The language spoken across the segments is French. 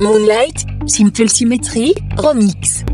Moonlight, Simple Symmetry, Remix.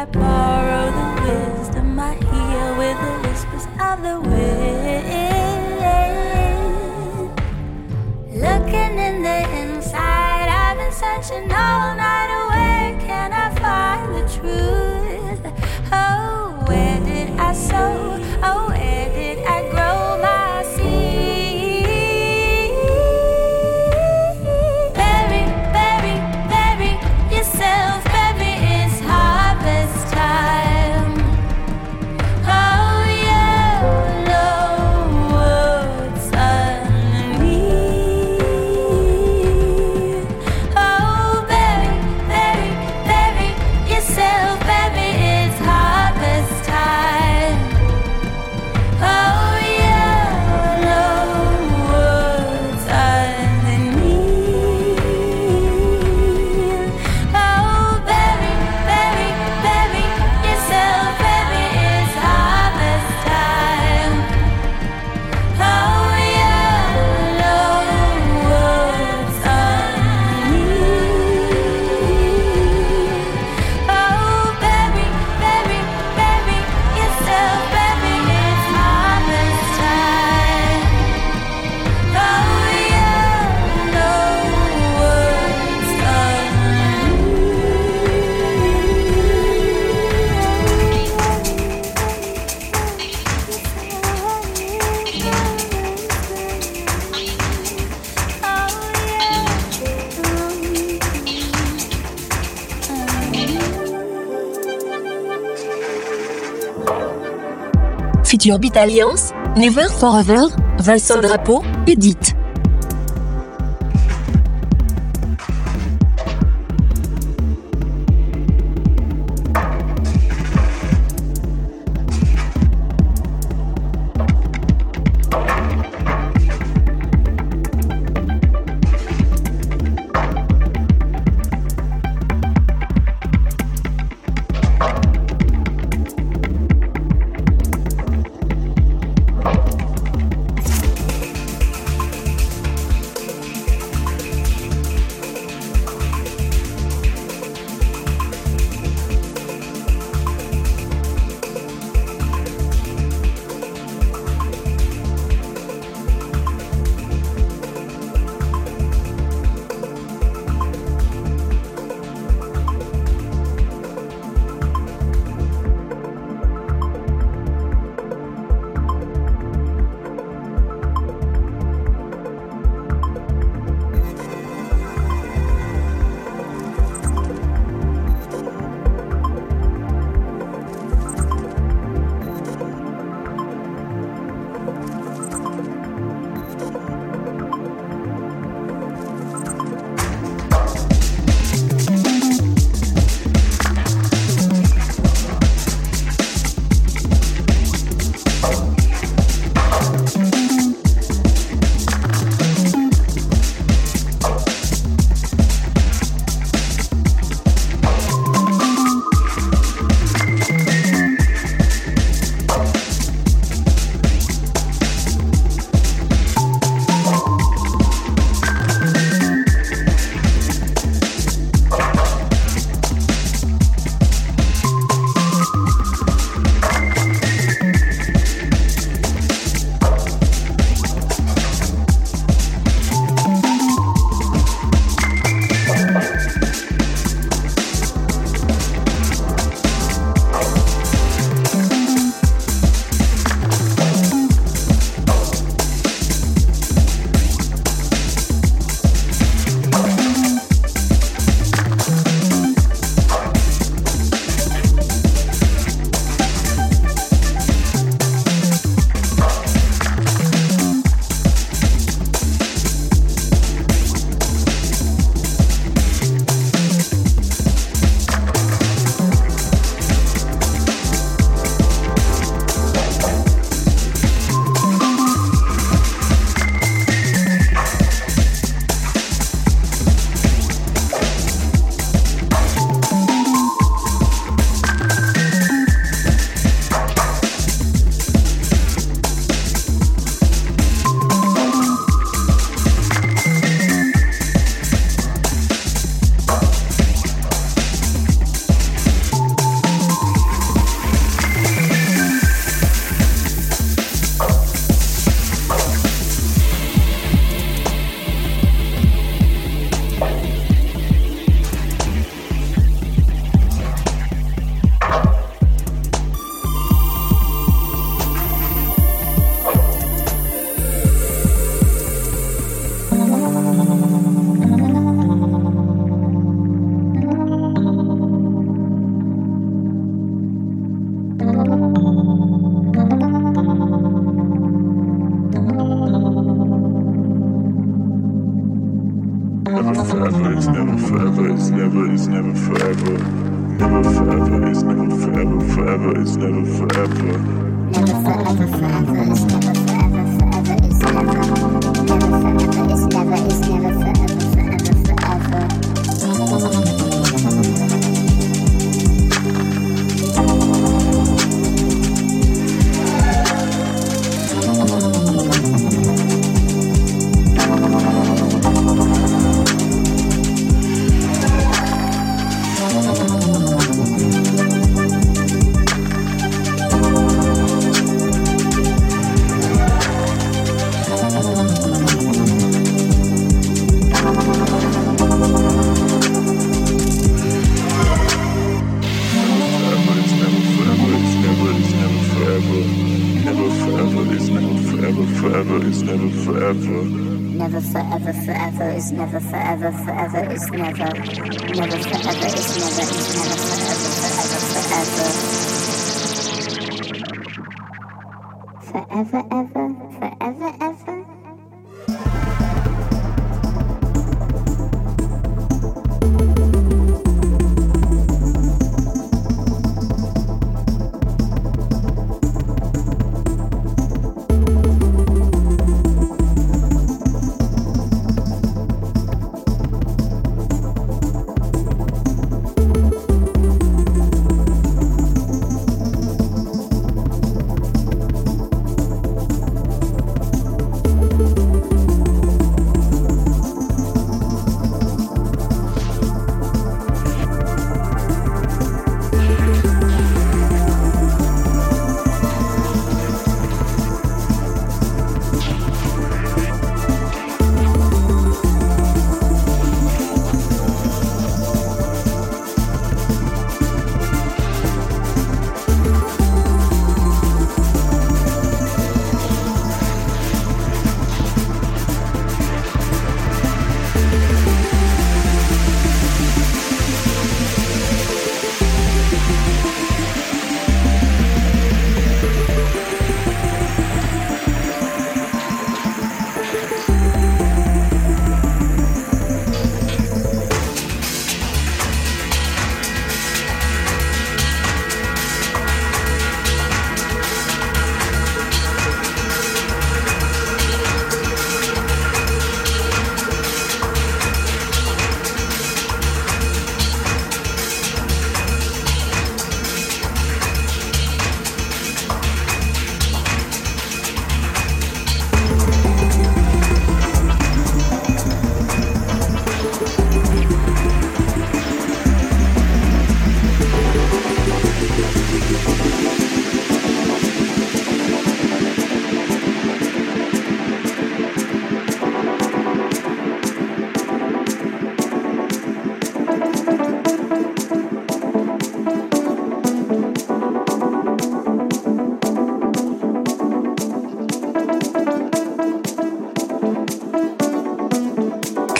I borrow the wisdom I hear with the whispers of the wind. Looking in the inside, I've been searching all night. Where can I find the truth? Oh, where did I sow? Future Beat Alliance, Never Forever, Vincent Drapeau, Edith. Forever, forever. Never forever, forever, it's never forever, forever, it's never. Never forever, it's never, it's never forever, forever, never forever, forever is never. Never forever is never, never forever is never forever, forever, forever. Forever, ever,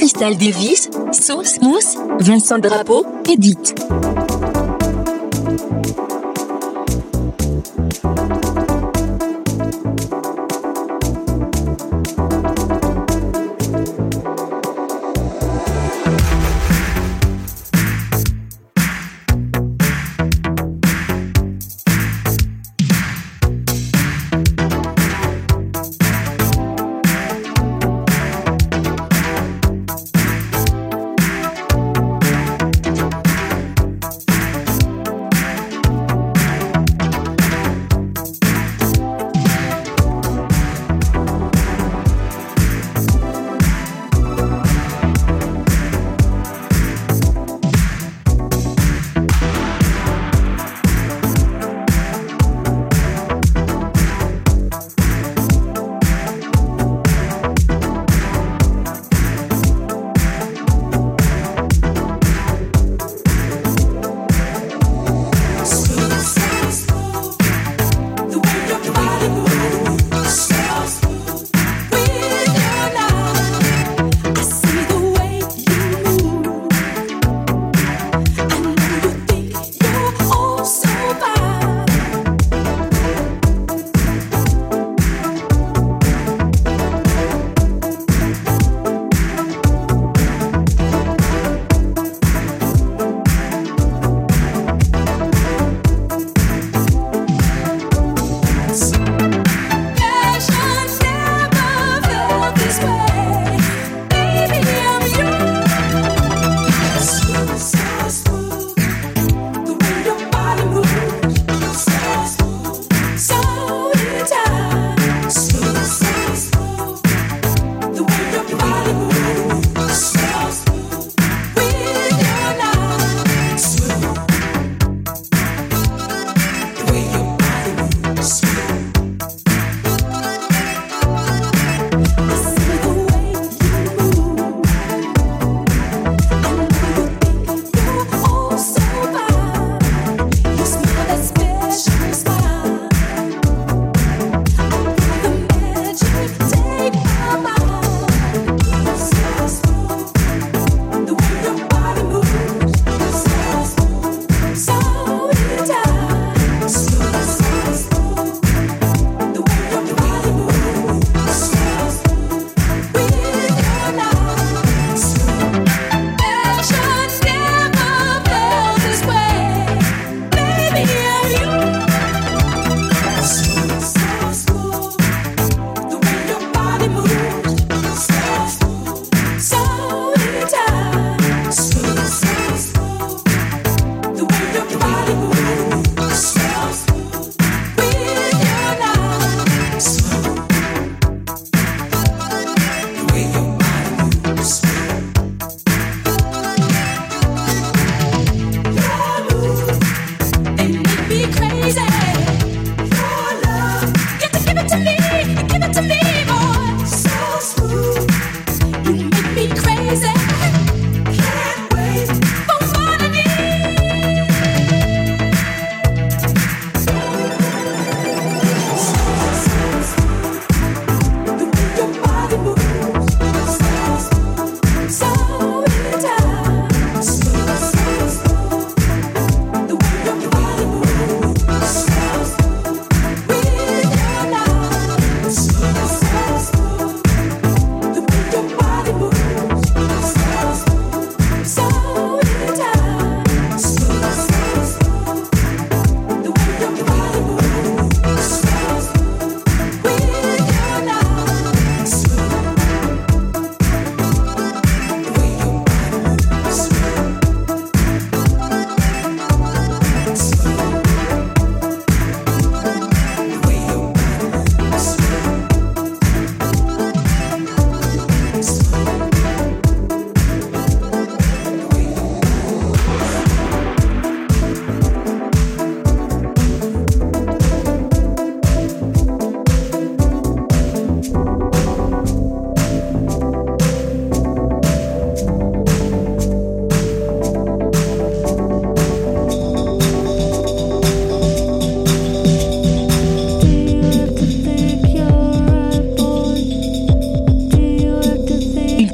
Crystal Davis, Sauce Mousse, Vincent Drapeau, Edith.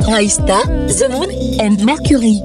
Aista, The Moon and Mercury.